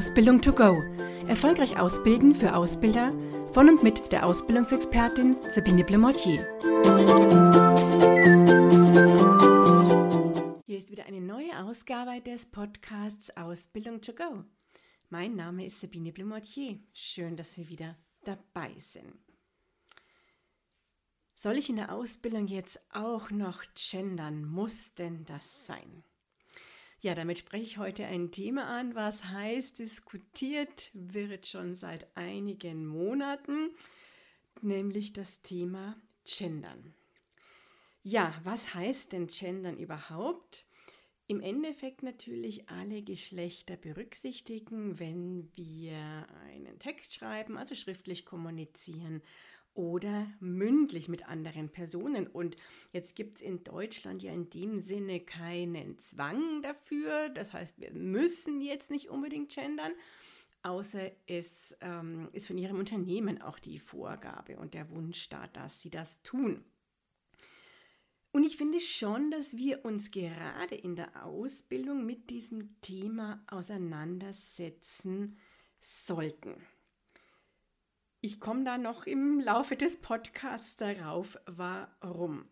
Ausbildung to go. Erfolgreich ausbilden für Ausbilder von und mit der Ausbildungsexpertin Sabine Blemortier. Hier ist wieder eine neue Ausgabe des Podcasts Ausbildung to go. Mein Name ist Sabine Blemortier. Schön, dass Sie wieder dabei sind. Soll ich in der Ausbildung jetzt auch noch gendern? Muss denn das sein? Ja, damit spreche ich heute ein Thema an, was heißt, diskutiert wird schon seit einigen Monaten, nämlich das Thema Gendern. Ja, was heißt denn Gendern überhaupt? Im Endeffekt natürlich alle Geschlechter berücksichtigen, wenn wir einen Text schreiben, also schriftlich kommunizieren oder mündlich mit anderen Personen. Und jetzt gibt es in Deutschland ja in dem Sinne keinen Zwang dafür. Das heißt, wir müssen jetzt nicht unbedingt gendern, außer es ähm, ist von Ihrem Unternehmen auch die Vorgabe und der Wunsch da, dass Sie das tun. Und ich finde schon, dass wir uns gerade in der Ausbildung mit diesem Thema auseinandersetzen sollten. Ich komme da noch im Laufe des Podcasts darauf, warum.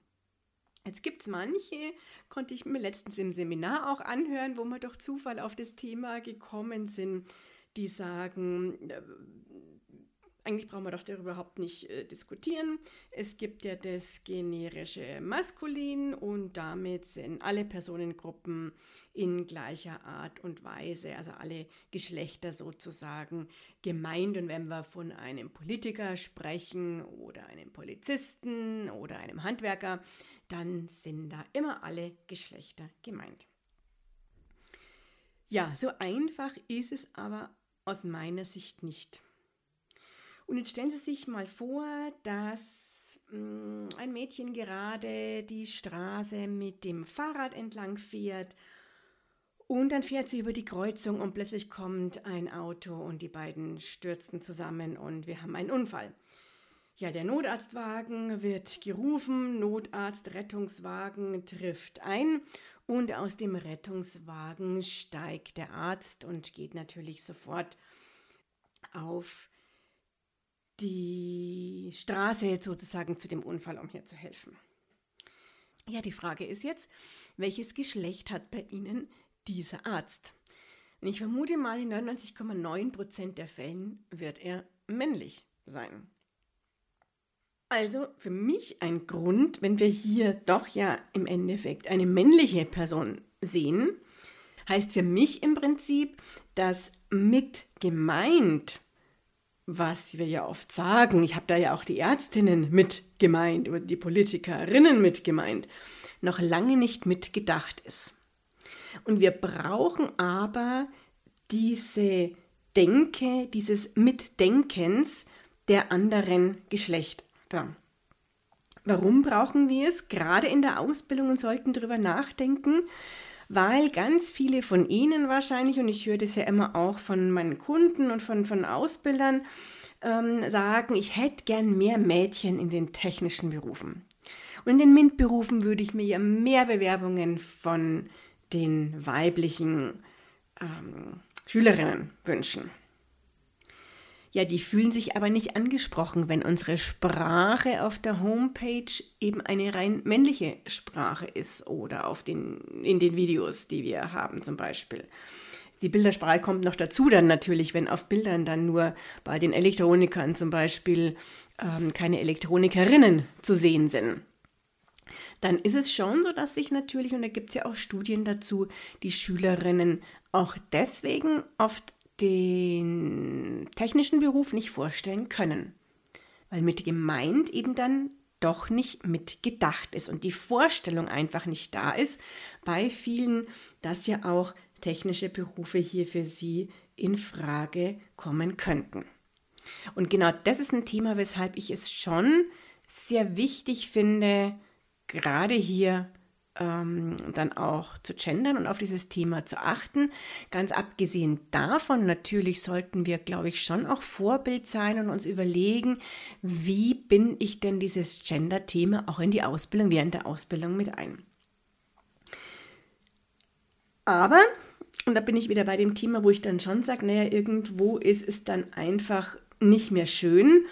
Jetzt gibt es manche, konnte ich mir letztens im Seminar auch anhören, wo wir durch Zufall auf das Thema gekommen sind, die sagen, äh, eigentlich brauchen wir doch darüber überhaupt nicht äh, diskutieren. Es gibt ja das generische Maskulin und damit sind alle Personengruppen in gleicher Art und Weise, also alle Geschlechter sozusagen gemeint. Und wenn wir von einem Politiker sprechen oder einem Polizisten oder einem Handwerker, dann sind da immer alle Geschlechter gemeint. Ja, so einfach ist es aber aus meiner Sicht nicht. Und jetzt stellen Sie sich mal vor, dass mh, mm, ein Mädchen gerade die Straße mit dem Fahrrad entlang fährt und dann fährt sie über die Kreuzung und plötzlich kommt ein Auto und die beiden stürzen zusammen und wir haben einen Unfall. Ja, der Notarztwagen wird gerufen, Notarzt, Rettungswagen trifft ein und aus dem Rettungswagen steigt der Arzt und geht natürlich sofort auf die Straße sozusagen zu dem Unfall, um hier zu helfen. Ja, die Frage ist jetzt, welches Geschlecht hat bei Ihnen dieser Arzt? Und ich vermute mal, in 99,9 Prozent der Fällen wird er männlich sein. Also für mich ein Grund, wenn wir hier doch ja im Endeffekt eine männliche Person sehen, heißt für mich im Prinzip, dass mit gemeint was wir ja oft sagen, ich habe da ja auch die Ärztinnen mit gemeint oder die Politikerinnen mit gemeint, noch lange nicht mitgedacht ist. Und wir brauchen aber diese Denke, dieses Mitdenkens der anderen Geschlechter. Warum brauchen wir es? Gerade in der Ausbildung und sollten darüber nachdenken, weil ganz viele von Ihnen wahrscheinlich, und ich höre das ja immer auch von meinen Kunden und von, von Ausbildern, ähm, sagen, ich hätte gern mehr Mädchen in den technischen Berufen. Und in den MINT-Berufen würde ich mir ja mehr Bewerbungen von den weiblichen ähm, Schülerinnen wünschen. Ja, die fühlen sich aber nicht angesprochen, wenn unsere Sprache auf der Homepage eben eine rein männliche Sprache ist oder auf den, in den Videos, die wir haben zum Beispiel. Die Bildersprache kommt noch dazu dann natürlich, wenn auf Bildern dann nur bei den Elektronikern zum Beispiel ähm, keine Elektronikerinnen zu sehen sind. Dann ist es schon so, dass sich natürlich, und da gibt es ja auch Studien dazu, die Schülerinnen auch deswegen oft den technischen Beruf nicht vorstellen können, weil mit gemeint eben dann doch nicht mitgedacht ist und die Vorstellung einfach nicht da ist bei vielen, dass ja auch technische Berufe hier für sie in Frage kommen könnten. Und genau das ist ein Thema, weshalb ich es schon sehr wichtig finde, gerade hier ähm, dann auch zu gendern und auf dieses Thema zu achten. Ganz abgesehen davon, natürlich sollten wir, glaube ich, schon auch Vorbild sein und uns überlegen, wie bin ich denn dieses Gender-Thema auch in die Ausbildung, während der Ausbildung mit ein. Aber Und da bin ich wieder bei dem Thema, wo ich dann schon sage, naja, irgendwo ist es dann einfach nicht mehr schön.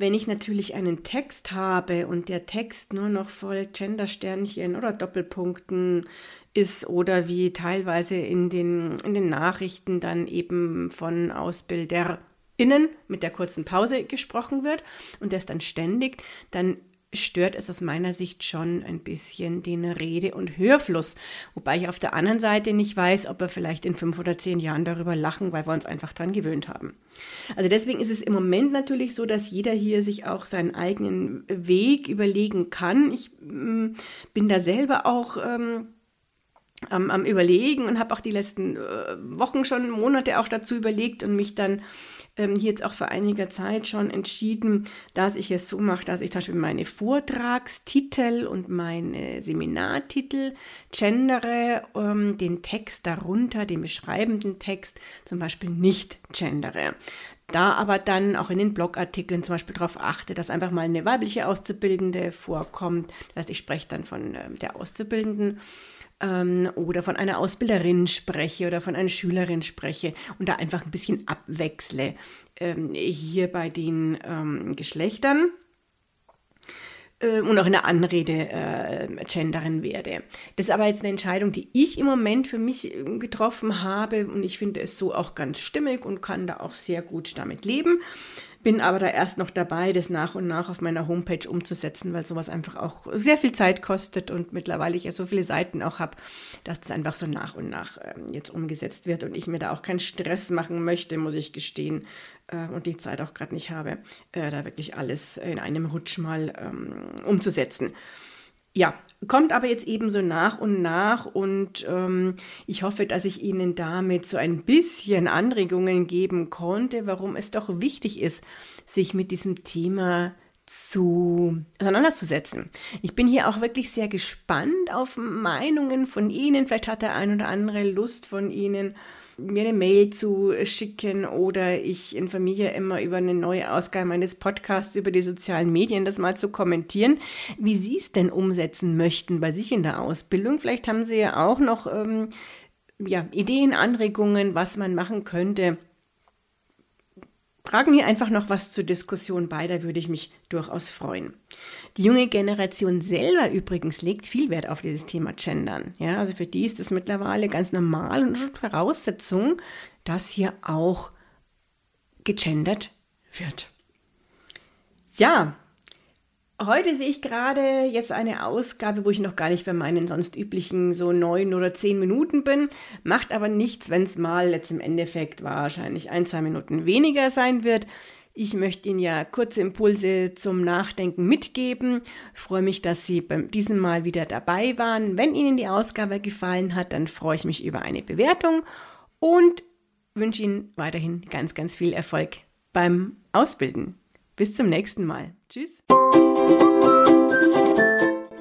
Wenn ich natürlich einen Text habe und der Text nur noch voll Gendersternchen oder Doppelpunkten ist oder wie teilweise in den, in den Nachrichten dann eben von AusbilderInnen mit der kurzen Pause gesprochen wird und das dann ständig, dann stört es aus meiner Sicht schon ein bisschen den Rede- und Hörfluss. Wobei ich auf der anderen Seite nicht weiß, ob wir vielleicht in fünf oder zehn Jahren darüber lachen, weil wir uns einfach daran gewöhnt haben. Also deswegen ist es im Moment natürlich so, dass jeder hier sich auch seinen eigenen Weg überlegen kann. Ich ähm, bin da selber auch. Ähm, am, am, Überlegen und habe auch die letzten äh, Wochen schon, Monate auch dazu überlegt und mich dann ähm, hier jetzt auch vor einiger Zeit schon entschieden, dass ich es so mache, dass ich zum Beispiel meine Vortragstitel und meine Seminartitel gendere, ähm, den Text darunter, den beschreibenden Text zum Beispiel nicht gendere da aber dann auch in den Blogartikeln zum Beispiel darauf achte, dass einfach mal eine weibliche Auszubildende vorkommt. Das heißt, ich spreche dann von äh, der Auszubildenden ähm, oder von einer Ausbilderin spreche oder von einer Schülerin spreche und da einfach ein bisschen abwechsle ähm, hier bei den ähm, Geschlechtern äh, und auch in der Anrede äh, gendern werde. Das ist aber jetzt eine Entscheidung, die ich im Moment für mich äh, getroffen habe und ich finde es so auch ganz stimmig und kann da auch sehr gut damit leben. Bin aber da erst noch dabei, das nach und nach auf meiner Homepage umzusetzen, weil sowas einfach auch sehr viel Zeit kostet und mittlerweile ich ja so viele Seiten auch habe, dass das einfach so nach und nach äh, jetzt umgesetzt wird und ich mir da auch keinen Stress machen möchte, muss ich gestehen, äh, und die Zeit auch gerade nicht habe, äh, da wirklich alles in einem Rutsch mal ähm, umzusetzen. Ja, kommt aber jetzt eben so nach und nach und ähm, ich hoffe, dass ich Ihnen damit so ein bisschen Anregungen geben konnte, warum es doch wichtig ist, sich mit diesem Thema zu auseinanderzusetzen. Ich bin hier auch wirklich sehr gespannt auf Meinungen von Ihnen. Vielleicht hat der ein oder andere Lust von Ihnen mir eine Mail zu schicken oder ich informiere immer über eine neue Ausgabe meines Podcasts über die sozialen Medien, das mal zu kommentieren, wie Sie es denn umsetzen möchten bei sich in der Ausbildung. Vielleicht haben Sie ja auch noch ähm, ja, Ideen, Anregungen, was man machen könnte tragen hier einfach noch was zur Diskussion bei, da würde ich mich durchaus freuen. Die junge Generation selber übrigens legt viel Wert auf dieses Thema Gendern. Ja, also für die ist es mittlerweile ganz normal und schon Voraussetzung, dass hier auch gegendert wird. Ja, Heute sehe ich gerade jetzt eine Ausgabe, wo ich noch gar nicht bei meinen sonst üblichen so neun oder zehn Minuten bin. Macht aber nichts, wenn es mal jetzt im Endeffekt wahrscheinlich ein, zwei Minuten weniger sein wird. Ich möchte Ihnen ja kurze Impulse zum Nachdenken mitgeben. freue mich, dass Sie beim diesem Mal wieder dabei waren. Wenn Ihnen die Ausgabe gefallen hat, dann freue ich mich über eine Bewertung und wünsche Ihnen weiterhin ganz, ganz viel Erfolg beim Ausbilden. Bis zum nächsten Mal. Tschüss.